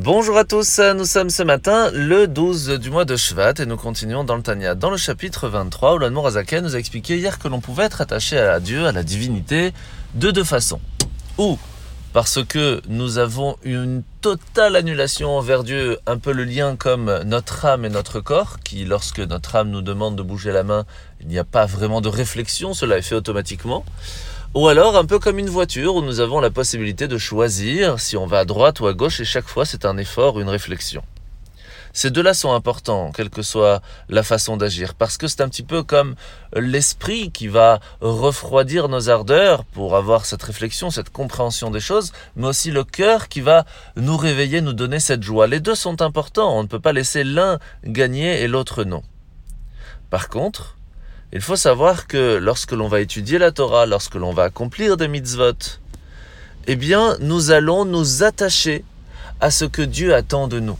Bonjour à tous, nous sommes ce matin le 12 du mois de Shvat et nous continuons dans le Tanya, dans le chapitre 23 où l'Anmour Azaken nous a expliqué hier que l'on pouvait être attaché à Dieu, à la divinité, de deux façons. Ou parce que nous avons une totale annulation envers Dieu, un peu le lien comme notre âme et notre corps, qui lorsque notre âme nous demande de bouger la main, il n'y a pas vraiment de réflexion, cela est fait automatiquement. Ou alors un peu comme une voiture où nous avons la possibilité de choisir si on va à droite ou à gauche et chaque fois c'est un effort, une réflexion. Ces deux-là sont importants, quelle que soit la façon d'agir, parce que c'est un petit peu comme l'esprit qui va refroidir nos ardeurs pour avoir cette réflexion, cette compréhension des choses, mais aussi le cœur qui va nous réveiller, nous donner cette joie. Les deux sont importants, on ne peut pas laisser l'un gagner et l'autre non. Par contre, il faut savoir que lorsque l'on va étudier la Torah, lorsque l'on va accomplir des mitzvot, eh bien, nous allons nous attacher à ce que Dieu attend de nous.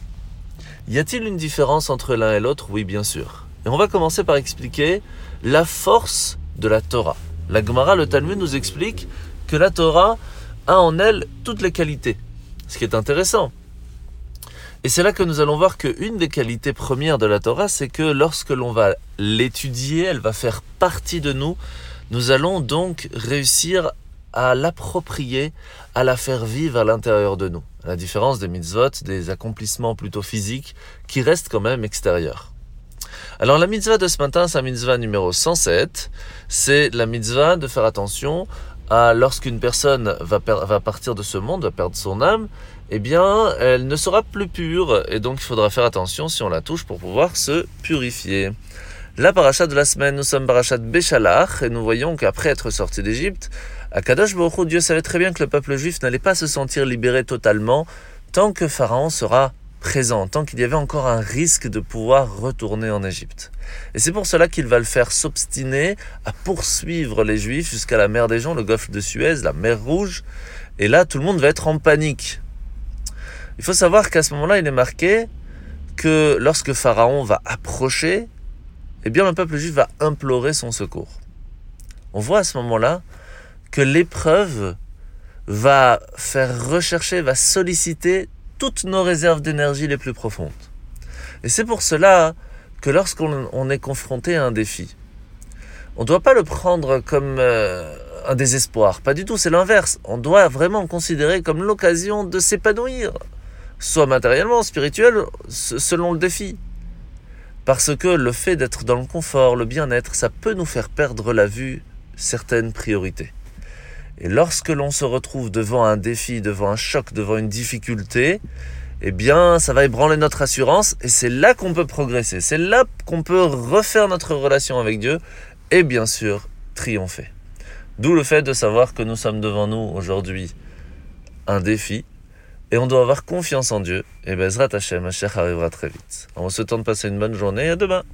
Y a-t-il une différence entre l'un et l'autre? Oui, bien sûr. Et on va commencer par expliquer la force de la Torah. La Gemara, le Talmud nous explique que la Torah a en elle toutes les qualités. Ce qui est intéressant. Et c'est là que nous allons voir qu'une des qualités premières de la Torah, c'est que lorsque l'on va l'étudier, elle va faire partie de nous. Nous allons donc réussir à l'approprier, à la faire vivre à l'intérieur de nous. À la différence des mitzvot, des accomplissements plutôt physiques, qui restent quand même extérieurs. Alors la mitzvah de ce matin, c'est la mitzvah numéro 107. C'est la mitzvah de faire attention à lorsqu'une personne va, va partir de ce monde, va perdre son âme, eh bien, elle ne sera plus pure. Et donc, il faudra faire attention si on la touche pour pouvoir se purifier. La paracha de la semaine, nous sommes parachat Béchalach, et nous voyons qu'après être sorti d'Égypte, à Kadosh Baruch Dieu savait très bien que le peuple juif n'allait pas se sentir libéré totalement tant que Pharaon sera présent, tant qu'il y avait encore un risque de pouvoir retourner en Égypte. Et c'est pour cela qu'il va le faire s'obstiner à poursuivre les Juifs jusqu'à la mer des gens, le golfe de Suez, la mer Rouge. Et là, tout le monde va être en panique. Il faut savoir qu'à ce moment-là, il est marqué que lorsque Pharaon va approcher, eh bien le peuple juif va implorer son secours. On voit à ce moment-là que l'épreuve va faire rechercher, va solliciter toutes nos réserves d'énergie les plus profondes. Et c'est pour cela que lorsqu'on est confronté à un défi, on ne doit pas le prendre comme euh, un désespoir. Pas du tout, c'est l'inverse. On doit vraiment considérer comme l'occasion de s'épanouir, soit matériellement, spirituel, selon le défi. Parce que le fait d'être dans le confort, le bien-être, ça peut nous faire perdre la vue certaines priorités. Et lorsque l'on se retrouve devant un défi, devant un choc, devant une difficulté, eh bien, ça va ébranler notre assurance et c'est là qu'on peut progresser. C'est là qu'on peut refaire notre relation avec Dieu et bien sûr triompher. D'où le fait de savoir que nous sommes devant nous aujourd'hui un défi et on doit avoir confiance en Dieu. Et Bezrat Hashem, Hashem arrivera très vite. On se tente de passer une bonne journée et à demain.